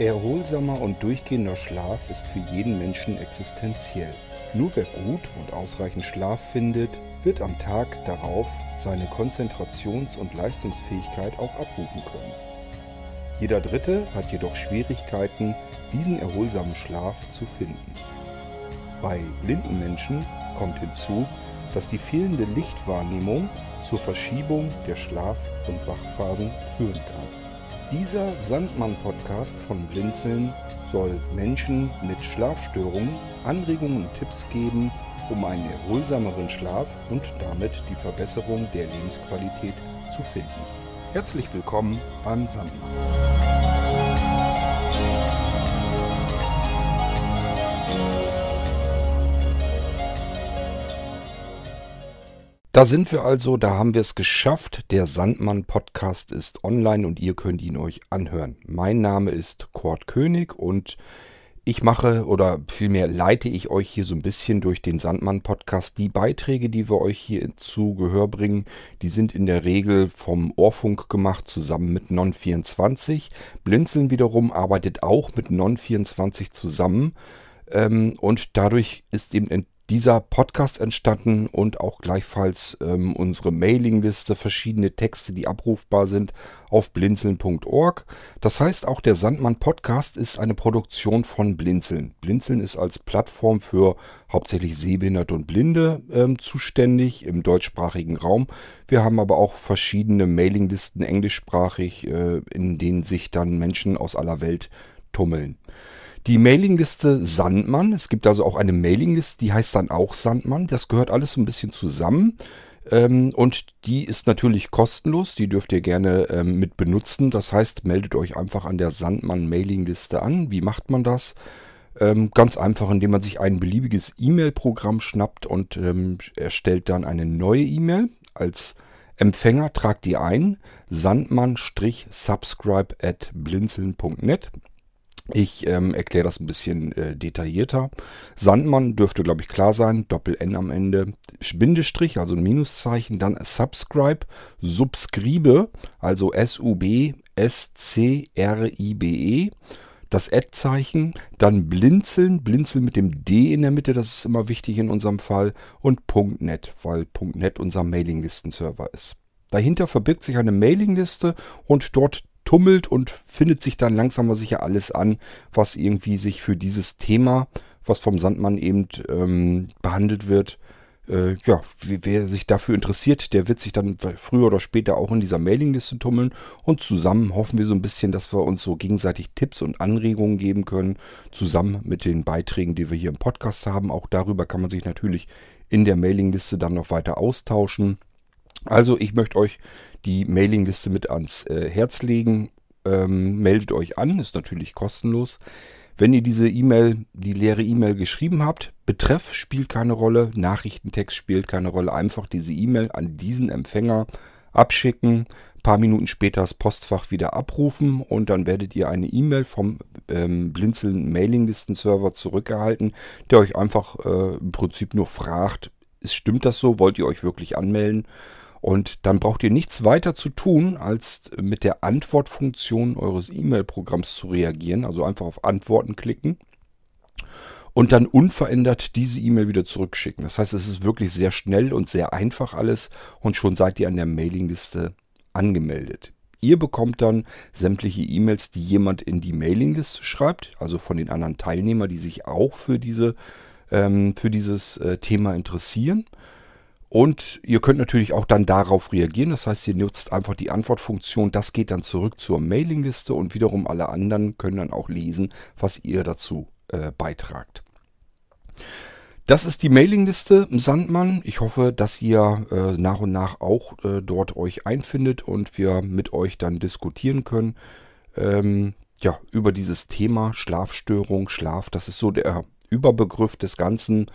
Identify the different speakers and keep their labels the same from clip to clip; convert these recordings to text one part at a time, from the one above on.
Speaker 1: Erholsamer und durchgehender Schlaf ist für jeden Menschen existenziell. Nur wer gut und ausreichend Schlaf findet, wird am Tag darauf seine Konzentrations- und Leistungsfähigkeit auch abrufen können. Jeder Dritte hat jedoch Schwierigkeiten, diesen erholsamen Schlaf zu finden. Bei blinden Menschen kommt hinzu, dass die fehlende Lichtwahrnehmung zur Verschiebung der Schlaf- und Wachphasen führen kann. Dieser Sandmann-Podcast von Blinzeln soll Menschen mit Schlafstörungen Anregungen und Tipps geben, um einen erholsameren Schlaf und damit die Verbesserung der Lebensqualität zu finden. Herzlich willkommen beim Sandmann. Da sind wir also, da haben wir es geschafft. Der Sandmann-Podcast ist online und ihr könnt ihn euch anhören. Mein Name ist Kurt König und ich mache oder vielmehr leite ich euch hier so ein bisschen durch den Sandmann-Podcast. Die Beiträge, die wir euch hier zu Gehör bringen, die sind in der Regel vom Ohrfunk gemacht, zusammen mit Non24. Blinzeln wiederum arbeitet auch mit Non24 zusammen. Ähm, und dadurch ist eben dieser Podcast entstanden und auch gleichfalls ähm, unsere Mailingliste, verschiedene Texte, die abrufbar sind auf blinzeln.org. Das heißt, auch der Sandmann Podcast ist eine Produktion von Blinzeln. Blinzeln ist als Plattform für hauptsächlich Sehbehinderte und Blinde ähm, zuständig im deutschsprachigen Raum. Wir haben aber auch verschiedene Mailinglisten englischsprachig, äh, in denen sich dann Menschen aus aller Welt tummeln. Die Mailingliste Sandmann, es gibt also auch eine Mailingliste, die heißt dann auch Sandmann. Das gehört alles ein bisschen zusammen. Ähm, und die ist natürlich kostenlos, die dürft ihr gerne ähm, mit benutzen. Das heißt, meldet euch einfach an der Sandmann Mailingliste an. Wie macht man das? Ähm, ganz einfach, indem man sich ein beliebiges E-Mail-Programm schnappt und ähm, erstellt dann eine neue E-Mail. Als Empfänger tragt ihr ein sandmann-subscribe at blinzeln.net. Ich ähm, erkläre das ein bisschen äh, detaillierter. Sandmann dürfte, glaube ich, klar sein. Doppel-N am Ende. Bindestrich, also ein Minuszeichen. Dann Subscribe. Subscribe, also S-U-B-S-C-R-I-B-E. Das Ad-Zeichen. Dann Blinzeln. Blinzeln mit dem D in der Mitte. Das ist immer wichtig in unserem Fall. Und .net, weil .net unser Mailinglistenserver ist. Dahinter verbirgt sich eine Mailingliste und dort tummelt und findet sich dann langsam aber sicher alles an, was irgendwie sich für dieses Thema, was vom Sandmann eben ähm, behandelt wird, äh, ja, wer sich dafür interessiert, der wird sich dann früher oder später auch in dieser Mailingliste tummeln und zusammen hoffen wir so ein bisschen, dass wir uns so gegenseitig Tipps und Anregungen geben können, zusammen mit den Beiträgen, die wir hier im Podcast haben. Auch darüber kann man sich natürlich in der Mailingliste dann noch weiter austauschen. Also ich möchte euch die Mailingliste mit ans äh, Herz legen. Ähm, meldet euch an, ist natürlich kostenlos. Wenn ihr diese E-Mail, die leere E-Mail geschrieben habt, Betreff spielt keine Rolle, Nachrichtentext spielt keine Rolle, einfach diese E-Mail an diesen Empfänger abschicken, ein paar Minuten später das Postfach wieder abrufen und dann werdet ihr eine E-Mail vom ähm, Blinzeln Mailinglisten-Server zurückerhalten, der euch einfach äh, im Prinzip nur fragt, ist, stimmt das so, wollt ihr euch wirklich anmelden? Und dann braucht ihr nichts weiter zu tun, als mit der Antwortfunktion eures E-Mail-Programms zu reagieren. Also einfach auf Antworten klicken und dann unverändert diese E-Mail wieder zurückschicken. Das heißt, es ist wirklich sehr schnell und sehr einfach alles und schon seid ihr an der Mailingliste angemeldet. Ihr bekommt dann sämtliche E-Mails, die jemand in die Mailingliste schreibt, also von den anderen Teilnehmern, die sich auch für, diese, ähm, für dieses äh, Thema interessieren. Und ihr könnt natürlich auch dann darauf reagieren. Das heißt, ihr nutzt einfach die Antwortfunktion. Das geht dann zurück zur Mailingliste und wiederum alle anderen können dann auch lesen, was ihr dazu äh, beitragt. Das ist die Mailingliste Sandmann. Ich hoffe, dass ihr äh, nach und nach auch äh, dort euch einfindet und wir mit euch dann diskutieren können. Ähm, ja, über dieses Thema Schlafstörung, Schlaf. Das ist so der Überbegriff des Ganzen.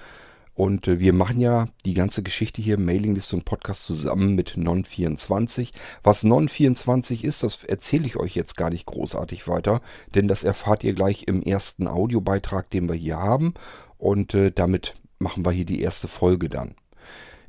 Speaker 1: Und äh, wir machen ja die ganze Geschichte hier, Mailingliste und Podcast zusammen mit Non24. Was Non24 ist, das erzähle ich euch jetzt gar nicht großartig weiter, denn das erfahrt ihr gleich im ersten Audiobeitrag, den wir hier haben. Und äh, damit machen wir hier die erste Folge dann.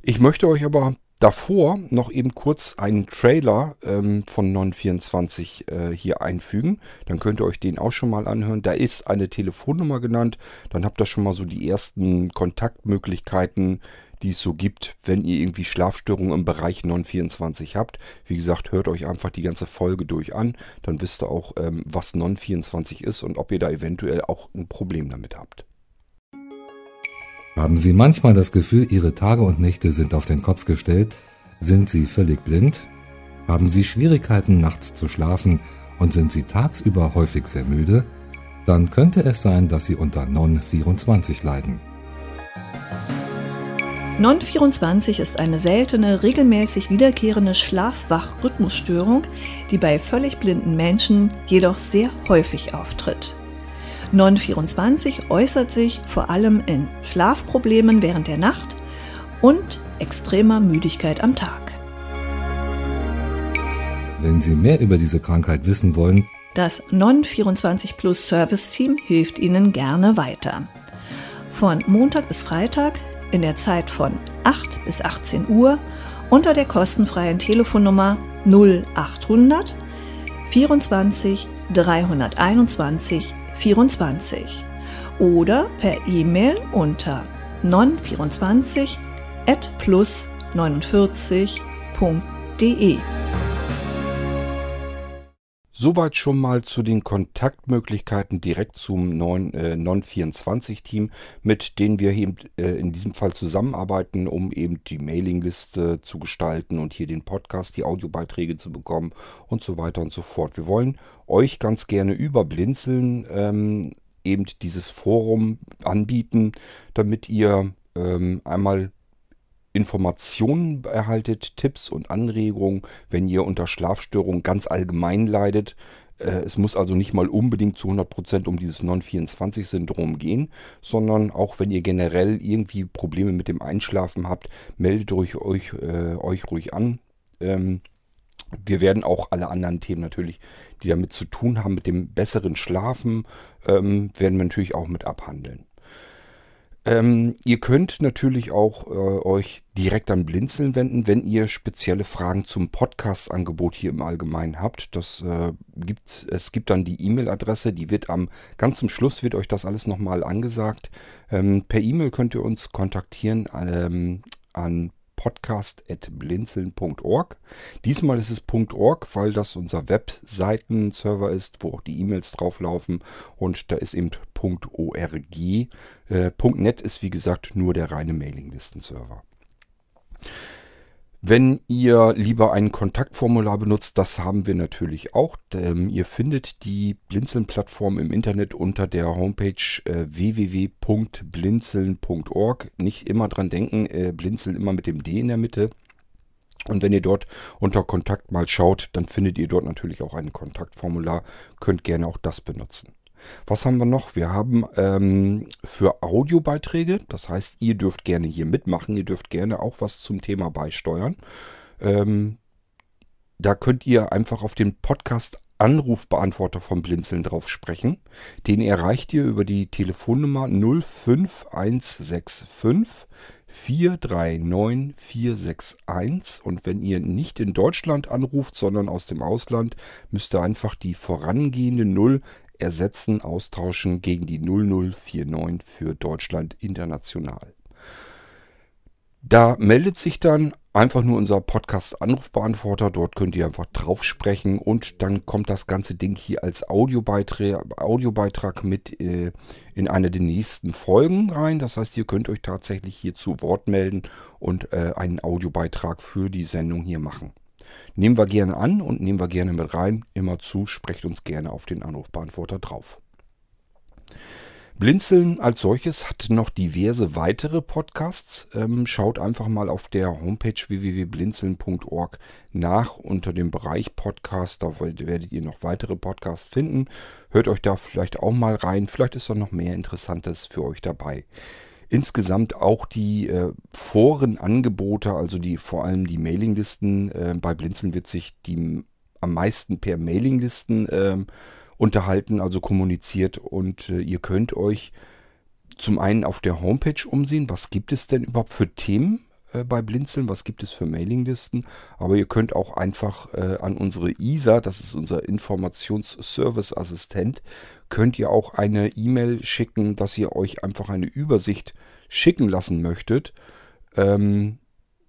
Speaker 1: Ich möchte euch aber davor noch eben kurz einen Trailer ähm, von Non24 äh, hier einfügen. Dann könnt ihr euch den auch schon mal anhören. Da ist eine Telefonnummer genannt. Dann habt ihr schon mal so die ersten Kontaktmöglichkeiten, die es so gibt, wenn ihr irgendwie Schlafstörungen im Bereich Non24 habt. Wie gesagt, hört euch einfach die ganze Folge durch an. Dann wisst ihr auch, ähm, was Non24 ist und ob ihr da eventuell auch ein Problem damit habt.
Speaker 2: Haben Sie manchmal das Gefühl, Ihre Tage und Nächte sind auf den Kopf gestellt? Sind Sie völlig blind? Haben Sie Schwierigkeiten, nachts zu schlafen und sind Sie tagsüber häufig sehr müde? Dann könnte es sein, dass Sie unter Non-24 leiden.
Speaker 3: Non-24 ist eine seltene, regelmäßig wiederkehrende Schlaf-Wach-Rhythmusstörung, die bei völlig blinden Menschen jedoch sehr häufig auftritt. Non24 äußert sich vor allem in Schlafproblemen während der Nacht und extremer Müdigkeit am Tag.
Speaker 2: Wenn Sie mehr über diese Krankheit wissen wollen,
Speaker 3: das Non24 Plus Service Team hilft Ihnen gerne weiter. Von Montag bis Freitag in der Zeit von 8 bis 18 Uhr unter der kostenfreien Telefonnummer 0800 24 321 24 oder per E-Mail unter non24 at plus49.de.
Speaker 1: Soweit schon mal zu den Kontaktmöglichkeiten direkt zum äh, Non24-Team, mit denen wir eben äh, in diesem Fall zusammenarbeiten, um eben die Mailingliste zu gestalten und hier den Podcast, die Audiobeiträge zu bekommen und so weiter und so fort. Wir wollen euch ganz gerne über Blinzeln ähm, eben dieses Forum anbieten, damit ihr ähm, einmal Informationen erhaltet, Tipps und Anregungen, wenn ihr unter Schlafstörungen ganz allgemein leidet. Äh, es muss also nicht mal unbedingt zu 100% um dieses Non-24-Syndrom gehen, sondern auch wenn ihr generell irgendwie Probleme mit dem Einschlafen habt, meldet euch, euch, äh, euch ruhig an. Ähm, wir werden auch alle anderen Themen natürlich, die damit zu tun haben, mit dem besseren Schlafen, ähm, werden wir natürlich auch mit abhandeln. Ähm, ihr könnt natürlich auch äh, euch direkt an Blinzeln wenden, wenn ihr spezielle Fragen zum Podcast-Angebot hier im Allgemeinen habt. Das äh, gibt, es gibt dann die E-Mail-Adresse, die wird am ganz zum Schluss wird euch das alles nochmal angesagt. Ähm, per E-Mail könnt ihr uns kontaktieren ähm, an podcast.blinzeln.org. Diesmal ist es .org, weil das unser Webseitenserver ist, wo auch die E-Mails drauflaufen und da ist eben .org. Äh, .net ist wie gesagt nur der reine Mailinglistenserver. Wenn ihr lieber ein Kontaktformular benutzt, das haben wir natürlich auch. Ähm, ihr findet die Blinzeln-Plattform im Internet unter der Homepage äh, www.blinzeln.org. Nicht immer dran denken, äh, Blinzeln immer mit dem D in der Mitte. Und wenn ihr dort unter Kontakt mal schaut, dann findet ihr dort natürlich auch ein Kontaktformular. Könnt gerne auch das benutzen. Was haben wir noch? Wir haben ähm, für Audiobeiträge, das heißt, ihr dürft gerne hier mitmachen, ihr dürft gerne auch was zum Thema beisteuern. Ähm, da könnt ihr einfach auf den Podcast Anrufbeantworter vom Blinzeln drauf sprechen. Den erreicht ihr über die Telefonnummer 05165 439 461. Und wenn ihr nicht in Deutschland anruft, sondern aus dem Ausland, müsst ihr einfach die vorangehende 0 ersetzen, austauschen gegen die 0049 für Deutschland international. Da meldet sich dann einfach nur unser Podcast-Anrufbeantworter. Dort könnt ihr einfach drauf sprechen und dann kommt das ganze Ding hier als Audiobeitrag, Audiobeitrag mit äh, in eine der nächsten Folgen rein. Das heißt, ihr könnt euch tatsächlich hier zu Wort melden und äh, einen Audiobeitrag für die Sendung hier machen. Nehmen wir gerne an und nehmen wir gerne mit rein. Immer zu, sprecht uns gerne auf den Anrufbeantworter drauf. Blinzeln als solches hat noch diverse weitere Podcasts. Ähm, schaut einfach mal auf der Homepage www.blinzeln.org nach unter dem Bereich Podcast. Da werdet ihr noch weitere Podcasts finden. Hört euch da vielleicht auch mal rein. Vielleicht ist da noch mehr Interessantes für euch dabei insgesamt auch die äh, Forenangebote, also die vor allem die Mailinglisten. Äh, bei Blinzeln wird sich die am meisten per Mailinglisten äh, unterhalten, also kommuniziert und äh, ihr könnt euch zum einen auf der Homepage umsehen, was gibt es denn überhaupt für Themen äh, bei Blinzeln, was gibt es für Mailinglisten. Aber ihr könnt auch einfach äh, an unsere ISA, das ist unser Informationsservice-Assistent, könnt ihr auch eine E-Mail schicken, dass ihr euch einfach eine Übersicht schicken lassen möchtet. Ähm,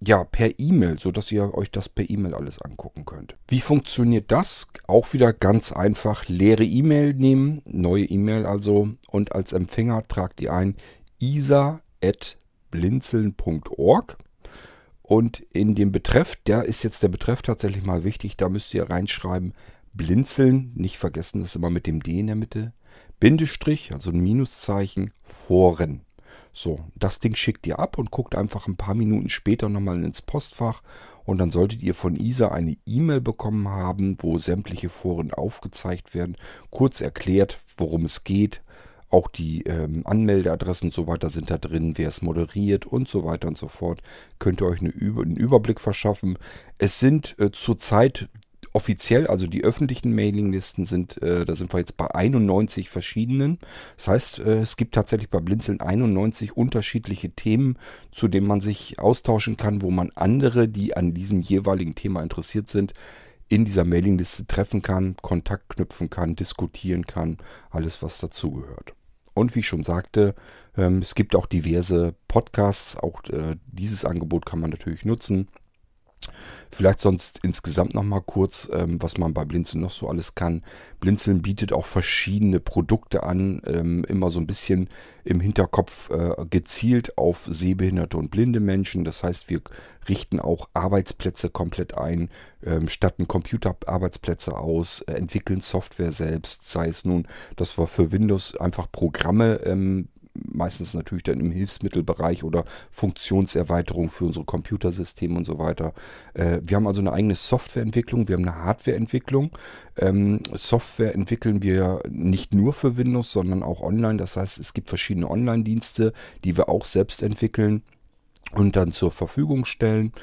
Speaker 1: ja, per E-Mail, sodass ihr euch das per E-Mail alles angucken könnt. Wie funktioniert das? Auch wieder ganz einfach. Leere E-Mail nehmen, neue E-Mail also und als Empfänger tragt ihr ein isa.blinzeln.org und in dem Betreff, der ist jetzt der Betreff tatsächlich mal wichtig, da müsst ihr reinschreiben Blinzeln, nicht vergessen, das ist immer mit dem D in der Mitte, Bindestrich, also ein Minuszeichen, Foren. So, das Ding schickt ihr ab und guckt einfach ein paar Minuten später nochmal ins Postfach und dann solltet ihr von ISA eine E-Mail bekommen haben, wo sämtliche Foren aufgezeigt werden, kurz erklärt, worum es geht. Auch die ähm, Anmeldeadressen und so weiter sind da drin, wer es moderiert und so weiter und so fort. Könnt ihr euch eine, einen Überblick verschaffen. Es sind äh, zurzeit offiziell, also die öffentlichen Mailinglisten sind, äh, da sind wir jetzt bei 91 verschiedenen. Das heißt, äh, es gibt tatsächlich bei Blinzeln 91 unterschiedliche Themen, zu denen man sich austauschen kann, wo man andere, die an diesem jeweiligen Thema interessiert sind, in dieser Mailingliste treffen kann, Kontakt knüpfen kann, diskutieren kann, alles was dazugehört. Und wie ich schon sagte, ähm, es gibt auch diverse Podcasts, auch äh, dieses Angebot kann man natürlich nutzen. Vielleicht sonst insgesamt nochmal kurz, ähm, was man bei Blinzeln noch so alles kann. Blinzeln bietet auch verschiedene Produkte an, ähm, immer so ein bisschen im Hinterkopf äh, gezielt auf sehbehinderte und blinde Menschen. Das heißt, wir richten auch Arbeitsplätze komplett ein, ähm, statten Computerarbeitsplätze aus, äh, entwickeln Software selbst, sei es nun, dass wir für Windows einfach Programme ähm, meistens natürlich dann im Hilfsmittelbereich oder Funktionserweiterung für unsere Computersysteme und so weiter. Äh, wir haben also eine eigene Softwareentwicklung, wir haben eine Hardwareentwicklung. Ähm, Software entwickeln wir nicht nur für Windows, sondern auch online. Das heißt, es gibt verschiedene Online-Dienste, die wir auch selbst entwickeln und dann zur Verfügung stellen.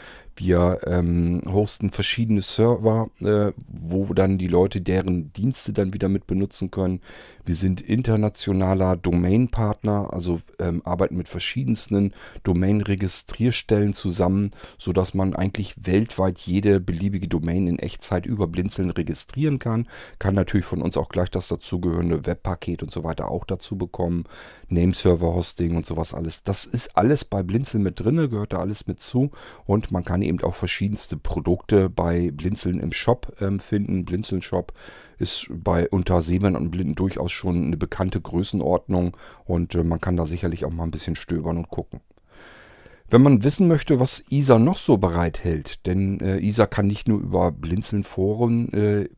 Speaker 1: Wir ähm, hosten verschiedene Server, äh, wo dann die Leute deren Dienste dann wieder mit benutzen können. Wir sind internationaler Domain-Partner, also ähm, arbeiten mit verschiedensten Domain-Registrierstellen zusammen, sodass man eigentlich weltweit jede beliebige Domain in Echtzeit über Blinzeln registrieren kann. Kann natürlich von uns auch gleich das dazugehörende Webpaket und so weiter auch dazu bekommen. Nameserver-Hosting und sowas alles. Das ist alles bei Blinzeln mit drin, gehört da alles mit zu und man kann eben auch verschiedenste Produkte bei Blinzeln im Shop ähm, finden. Blinzeln Shop ist bei unter Sehbehinderten und Blinden durchaus schon eine bekannte Größenordnung und äh, man kann da sicherlich auch mal ein bisschen stöbern und gucken. Wenn man wissen möchte, was ISA noch so bereithält, denn äh, ISA kann nicht nur über Blinzeln-Foren äh,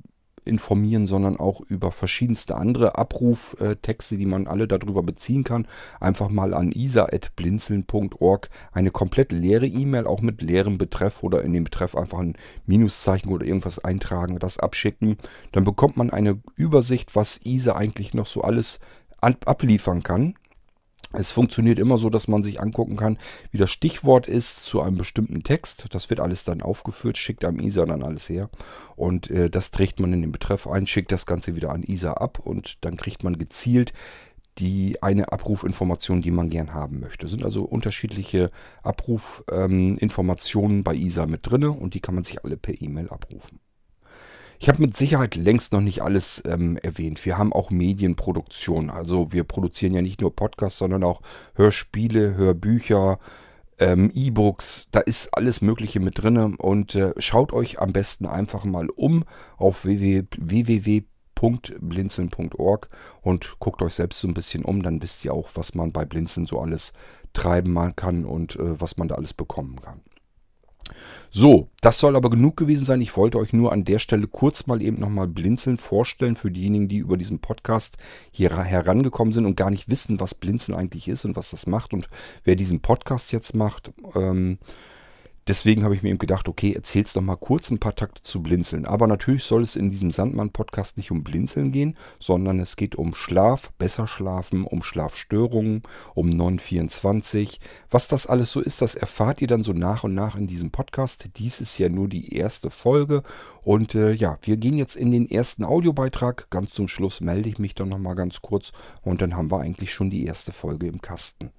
Speaker 1: informieren, sondern auch über verschiedenste andere Abruftexte, die man alle darüber beziehen kann. Einfach mal an isa.blinzeln.org eine komplett leere E-Mail, auch mit leerem Betreff oder in dem Betreff einfach ein Minuszeichen oder irgendwas eintragen, das abschicken. Dann bekommt man eine Übersicht, was ISA eigentlich noch so alles abliefern kann. Es funktioniert immer so, dass man sich angucken kann, wie das Stichwort ist zu einem bestimmten Text. Das wird alles dann aufgeführt, schickt einem ISA dann alles her. Und äh, das trägt man in den Betreff ein, schickt das Ganze wieder an ISA ab und dann kriegt man gezielt die eine Abrufinformation, die man gern haben möchte. Es sind also unterschiedliche Abrufinformationen ähm, bei ISA mit drin und die kann man sich alle per E-Mail abrufen. Ich habe mit Sicherheit längst noch nicht alles ähm, erwähnt. Wir haben auch Medienproduktion. Also wir produzieren ja nicht nur Podcasts, sondern auch Hörspiele, Hörbücher, ähm, E-Books. Da ist alles Mögliche mit drin. Und äh, schaut euch am besten einfach mal um auf www.blinzeln.org und guckt euch selbst so ein bisschen um. Dann wisst ihr auch, was man bei Blinzeln so alles treiben kann und äh, was man da alles bekommen kann. So, das soll aber genug gewesen sein. Ich wollte euch nur an der Stelle kurz mal eben nochmal Blinzeln vorstellen für diejenigen, die über diesen Podcast hier herangekommen sind und gar nicht wissen, was Blinzeln eigentlich ist und was das macht und wer diesen Podcast jetzt macht. Ähm, Deswegen habe ich mir eben gedacht, okay, erzähl's doch mal kurz ein paar Takte zu Blinzeln. Aber natürlich soll es in diesem Sandmann-Podcast nicht um Blinzeln gehen, sondern es geht um Schlaf, besser schlafen, um Schlafstörungen, um Non-24. Was das alles so ist, das erfahrt ihr dann so nach und nach in diesem Podcast. Dies ist ja nur die erste Folge. Und äh, ja, wir gehen jetzt in den ersten Audiobeitrag. Ganz zum Schluss melde ich mich dann nochmal ganz kurz und dann haben wir eigentlich schon die erste Folge im Kasten.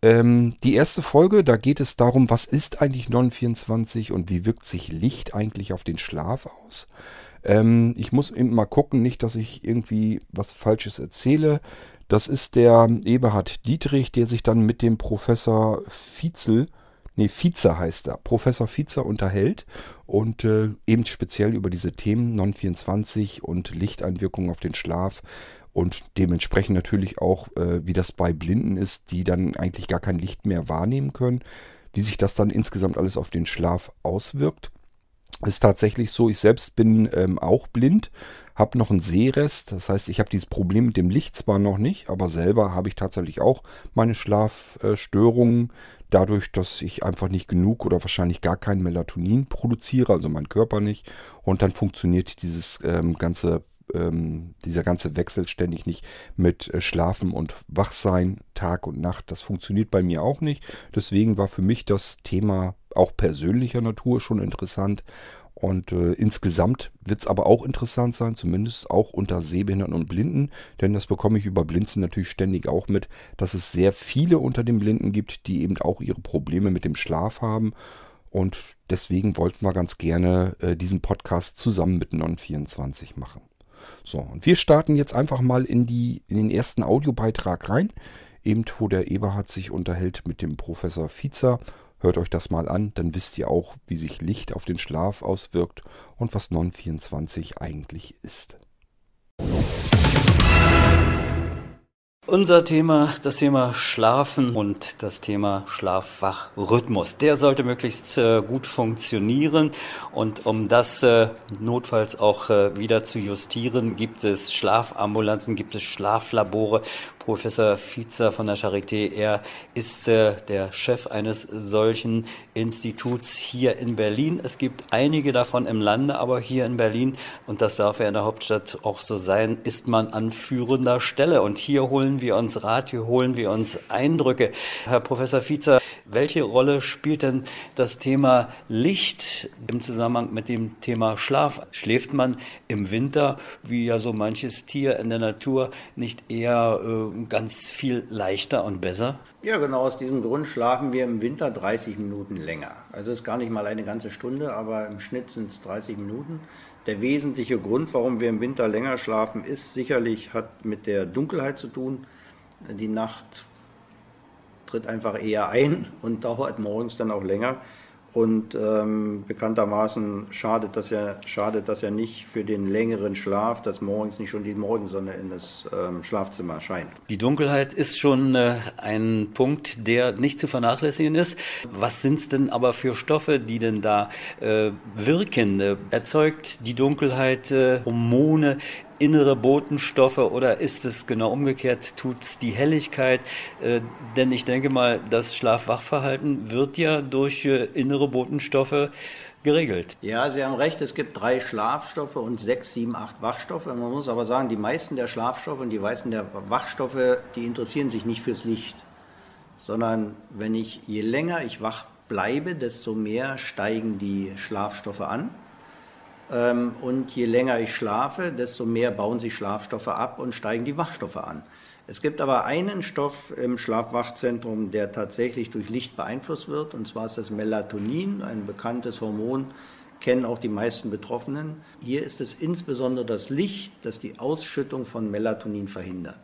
Speaker 1: Ähm, die erste Folge, da geht es darum, was ist eigentlich 924 und wie wirkt sich Licht eigentlich auf den Schlaf aus. Ähm, ich muss eben mal gucken, nicht, dass ich irgendwie was Falsches erzähle. Das ist der Eberhard Dietrich, der sich dann mit dem Professor Vizel, nee, Vizer heißt er, Professor Vizer unterhält und äh, eben speziell über diese Themen 924 und Lichteinwirkung auf den Schlaf und dementsprechend natürlich auch, äh, wie das bei Blinden ist, die dann eigentlich gar kein Licht mehr wahrnehmen können, wie sich das dann insgesamt alles auf den Schlaf auswirkt. Ist tatsächlich so, ich selbst bin ähm, auch blind, habe noch einen Sehrest, das heißt, ich habe dieses Problem mit dem Licht zwar noch nicht, aber selber habe ich tatsächlich auch meine Schlafstörungen, dadurch, dass ich einfach nicht genug oder wahrscheinlich gar kein Melatonin produziere, also mein Körper nicht, und dann funktioniert dieses ähm, ganze ähm, dieser ganze Wechsel ständig nicht mit äh, Schlafen und Wachsein Tag und Nacht. Das funktioniert bei mir auch nicht. Deswegen war für mich das Thema auch persönlicher Natur schon interessant. Und äh, insgesamt wird es aber auch interessant sein, zumindest auch unter Sehbehinderten und Blinden, denn das bekomme ich über Blinzen natürlich ständig auch mit, dass es sehr viele unter den Blinden gibt, die eben auch ihre Probleme mit dem Schlaf haben. Und deswegen wollten wir ganz gerne äh, diesen Podcast zusammen mit Non24 machen. So, und wir starten jetzt einfach mal in, die, in den ersten Audiobeitrag rein, eben wo der Eberhard sich unterhält mit dem Professor Fiezer. Hört euch das mal an, dann wisst ihr auch, wie sich Licht auf den Schlaf auswirkt und was Non24 eigentlich ist.
Speaker 4: Unser Thema, das Thema Schlafen und das Thema Schlafwachrhythmus. Der sollte möglichst äh, gut funktionieren und um das äh, notfalls auch äh, wieder zu justieren, gibt es Schlafambulanzen, gibt es Schlaflabore, Professor Fiezer von der Charité. Er ist äh, der Chef eines solchen Instituts hier in Berlin. Es gibt einige davon im Lande, aber hier in Berlin, und das darf ja in der Hauptstadt auch so sein, ist man an führender Stelle. Und hier holen wir uns Rat, hier holen wir uns Eindrücke. Herr Professor Fiezer, welche Rolle spielt denn das Thema Licht im Zusammenhang mit dem Thema Schlaf? Schläft man im Winter, wie ja so manches Tier in der Natur, nicht eher äh, ganz viel leichter und besser?
Speaker 5: Ja, genau aus diesem Grund schlafen wir im Winter 30 Minuten länger. Also ist gar nicht mal eine ganze Stunde, aber im Schnitt sind es 30 Minuten. Der wesentliche Grund, warum wir im Winter länger schlafen, ist sicherlich, hat mit der Dunkelheit zu tun. Die Nacht tritt einfach eher ein und dauert morgens dann auch länger. Und ähm, bekanntermaßen schadet das, ja, schadet das ja nicht für den längeren Schlaf, dass morgens nicht schon die Morgensonne in das ähm, Schlafzimmer scheint.
Speaker 4: Die Dunkelheit ist schon äh, ein Punkt, der nicht zu vernachlässigen ist. Was sind es denn aber für Stoffe, die denn da äh, wirken? Erzeugt die Dunkelheit äh, Hormone, innere Botenstoffe oder ist es genau umgekehrt, tut es die Helligkeit? Äh, denn ich denke mal, das Schlaf-Wach-Verhalten wird ja durch äh, innere Botenstoffe geregelt.
Speaker 5: Ja, Sie haben recht, es gibt drei Schlafstoffe und sechs, sieben, acht Wachstoffe. Man muss aber sagen, die meisten der Schlafstoffe und die meisten der Wachstoffe, die interessieren sich nicht fürs Licht, sondern wenn ich, je länger ich wach bleibe, desto mehr steigen die Schlafstoffe an. Ähm, und je länger ich schlafe, desto mehr bauen sich Schlafstoffe ab und steigen die Wachstoffe an. Es gibt aber einen Stoff im Schlafwachzentrum, der tatsächlich durch Licht beeinflusst wird, und zwar ist das Melatonin, ein bekanntes Hormon, kennen auch die meisten Betroffenen. Hier ist es insbesondere das Licht, das die Ausschüttung von Melatonin verhindert.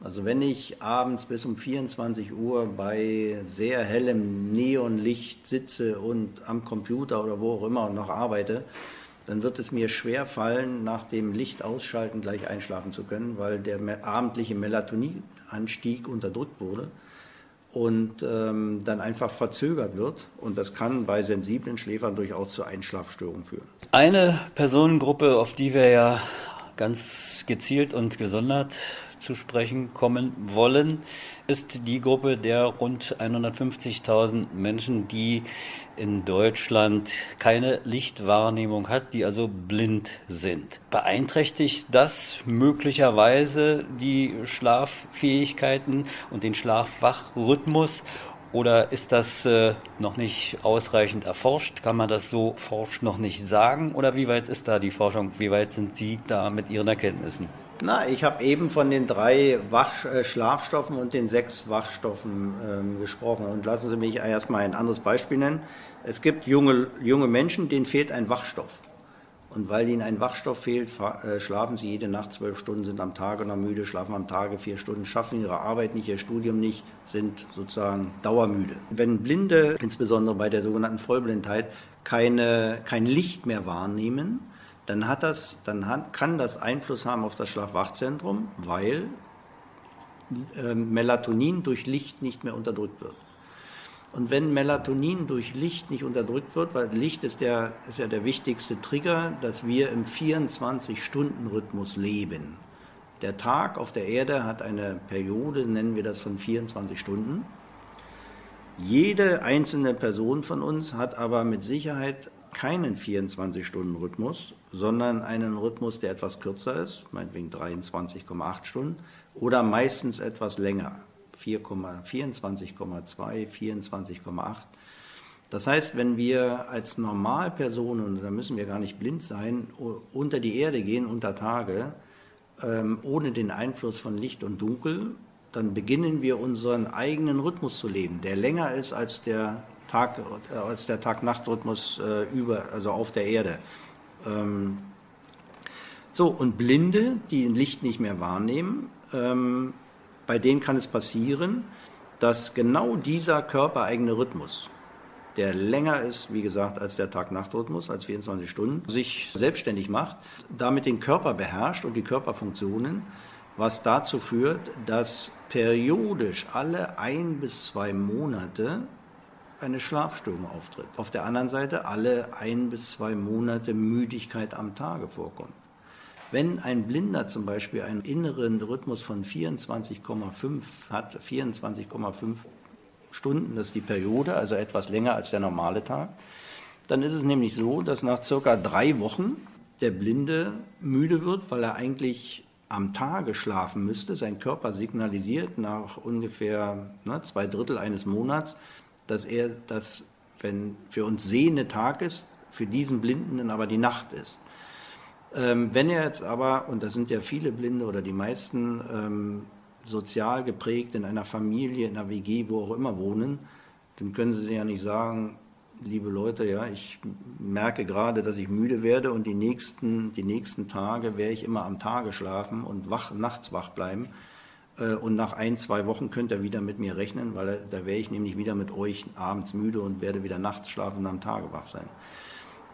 Speaker 5: Also wenn ich abends bis um 24 Uhr bei sehr hellem Neonlicht sitze und am Computer oder wo auch immer noch arbeite, dann wird es mir schwer fallen, nach dem Licht ausschalten gleich einschlafen zu können, weil der abendliche Melatoninanstieg unterdrückt wurde und ähm, dann einfach verzögert wird. Und das kann bei sensiblen Schläfern durchaus zu Einschlafstörungen führen.
Speaker 4: Eine Personengruppe, auf die wir ja ganz gezielt und gesondert zu sprechen kommen wollen, ist die Gruppe der rund 150.000 Menschen, die in Deutschland keine Lichtwahrnehmung hat, die also blind sind. Beeinträchtigt das möglicherweise die Schlaffähigkeiten und den Schlafwachrhythmus? Oder ist das äh, noch nicht ausreichend erforscht? Kann man das so forsch noch nicht sagen? Oder wie weit ist da die Forschung? Wie weit sind Sie da mit Ihren Erkenntnissen?
Speaker 5: Na, ich habe eben von den drei Wach äh, Schlafstoffen und den sechs Wachstoffen ähm, gesprochen. Und lassen Sie mich erstmal ein anderes Beispiel nennen. Es gibt junge, junge Menschen, denen fehlt ein Wachstoff. Und weil ihnen ein Wachstoff fehlt, äh, schlafen sie jede Nacht zwölf Stunden, sind am Tage noch müde, schlafen am Tage vier Stunden, schaffen ihre Arbeit nicht, ihr Studium nicht, sind sozusagen dauermüde. Wenn Blinde, insbesondere bei der sogenannten Vollblindheit, keine, kein Licht mehr wahrnehmen, dann, hat das, dann hat, kann das Einfluss haben auf das Schlafwachzentrum, weil äh, Melatonin durch Licht nicht mehr unterdrückt wird. Und wenn Melatonin durch Licht nicht unterdrückt wird, weil Licht ist, der, ist ja der wichtigste Trigger, dass wir im 24-Stunden-Rhythmus leben. Der Tag auf der Erde hat eine Periode, nennen wir das von 24 Stunden. Jede einzelne Person von uns hat aber mit Sicherheit keinen 24-Stunden-Rhythmus, sondern einen Rhythmus, der etwas kürzer ist, meinetwegen 23,8 Stunden, oder meistens etwas länger. 24,2, 24,8. Das heißt, wenn wir als Normalpersonen, und da müssen wir gar nicht blind sein, unter die Erde gehen unter Tage, ähm, ohne den Einfluss von Licht und Dunkel, dann beginnen wir unseren eigenen Rhythmus zu leben, der länger ist als der Tag, äh, als der Tag-Nacht-Rhythmus äh, über, also auf der Erde. Ähm, so, und Blinde, die Licht nicht mehr wahrnehmen, ähm, bei denen kann es passieren, dass genau dieser körpereigene Rhythmus, der länger ist, wie gesagt, als der Tag-Nacht-Rhythmus, als 24 Stunden, sich selbstständig macht, damit den Körper beherrscht und die Körperfunktionen, was dazu führt, dass periodisch alle ein bis zwei Monate eine Schlafstörung auftritt. Auf der anderen Seite alle ein bis zwei Monate Müdigkeit am Tage vorkommt. Wenn ein Blinder zum Beispiel einen inneren Rhythmus von 24,5 hat, 24,5 Stunden, das ist die Periode, also etwas länger als der normale Tag, dann ist es nämlich so, dass nach circa drei Wochen der Blinde müde wird, weil er eigentlich am Tage schlafen müsste. Sein Körper signalisiert nach ungefähr ne, zwei Drittel eines Monats, dass er das, wenn für uns sehende Tag ist, für diesen Blinden dann aber die Nacht ist. Ähm, wenn er jetzt aber, und das sind ja viele Blinde oder die meisten ähm, sozial geprägt in einer Familie, in einer WG, wo auch immer wohnen, dann können sie ja nicht sagen, liebe Leute, ja, ich merke gerade, dass ich müde werde und die nächsten, die nächsten Tage werde ich immer am Tage schlafen und wach, nachts wach bleiben. Äh, und nach ein, zwei Wochen könnt ihr wieder mit mir rechnen, weil da wäre ich nämlich wieder mit euch abends müde und werde wieder nachts schlafen und am Tage wach sein.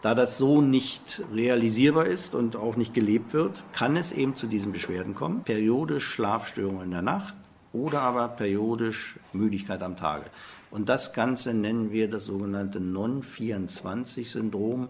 Speaker 5: Da das so nicht realisierbar ist und auch nicht gelebt wird, kann es eben zu diesen Beschwerden kommen. Periodisch Schlafstörungen in der Nacht oder aber periodisch Müdigkeit am Tage. Und das Ganze nennen wir das sogenannte Non-24-Syndrom.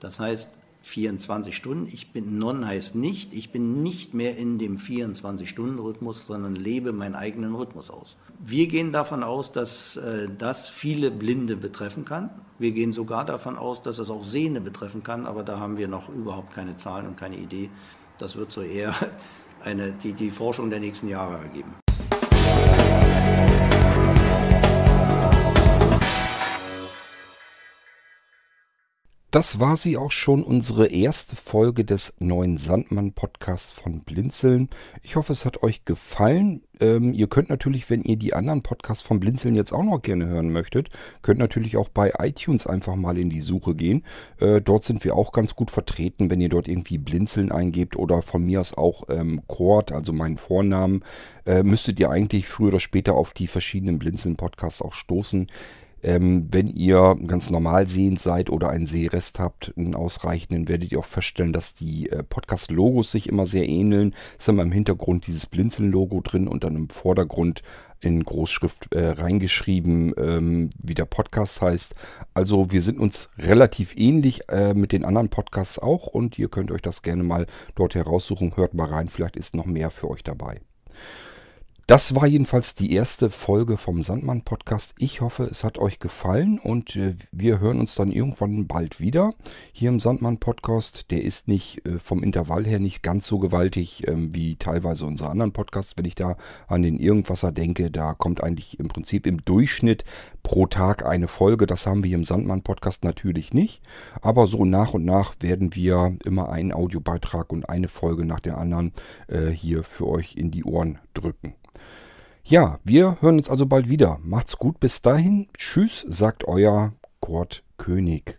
Speaker 5: Das heißt, 24 Stunden. Ich bin non heißt nicht, ich bin nicht mehr in dem 24-Stunden-Rhythmus, sondern lebe meinen eigenen Rhythmus aus. Wir gehen davon aus, dass äh, das viele Blinde betreffen kann. Wir gehen sogar davon aus, dass es auch Sehende betreffen kann, aber da haben wir noch überhaupt keine Zahlen und keine Idee. Das wird so eher eine, die, die Forschung der nächsten Jahre ergeben.
Speaker 1: Das war sie auch schon, unsere erste Folge des neuen Sandmann-Podcasts von Blinzeln. Ich hoffe, es hat euch gefallen. Ähm, ihr könnt natürlich, wenn ihr die anderen Podcasts von Blinzeln jetzt auch noch gerne hören möchtet, könnt natürlich auch bei iTunes einfach mal in die Suche gehen. Äh, dort sind wir auch ganz gut vertreten, wenn ihr dort irgendwie Blinzeln eingebt oder von mir aus auch ähm, Kord, also meinen Vornamen, äh, müsstet ihr eigentlich früher oder später auf die verschiedenen Blinzeln-Podcasts auch stoßen. Ähm, wenn ihr ganz normal sehend seid oder einen Sehrest habt, einen ausreichenden, werdet ihr auch feststellen, dass die äh, Podcast-Logos sich immer sehr ähneln. Es ist immer im Hintergrund dieses Blinzeln-Logo drin und dann im Vordergrund in Großschrift äh, reingeschrieben, ähm, wie der Podcast heißt. Also wir sind uns relativ ähnlich äh, mit den anderen Podcasts auch und ihr könnt euch das gerne mal dort heraussuchen. Hört mal rein, vielleicht ist noch mehr für euch dabei. Das war jedenfalls die erste Folge vom Sandmann Podcast. Ich hoffe, es hat euch gefallen und äh, wir hören uns dann irgendwann bald wieder hier im Sandmann Podcast. Der ist nicht äh, vom Intervall her nicht ganz so gewaltig ähm, wie teilweise unsere anderen Podcasts. Wenn ich da an den Irgendwasser denke, da kommt eigentlich im Prinzip im Durchschnitt pro Tag eine Folge. Das haben wir hier im Sandmann Podcast natürlich nicht. Aber so nach und nach werden wir immer einen Audiobeitrag und eine Folge nach der anderen äh, hier für euch in die Ohren drücken. Ja, wir hören uns also bald wieder. Macht's gut bis dahin. Tschüss, sagt euer Kurt König.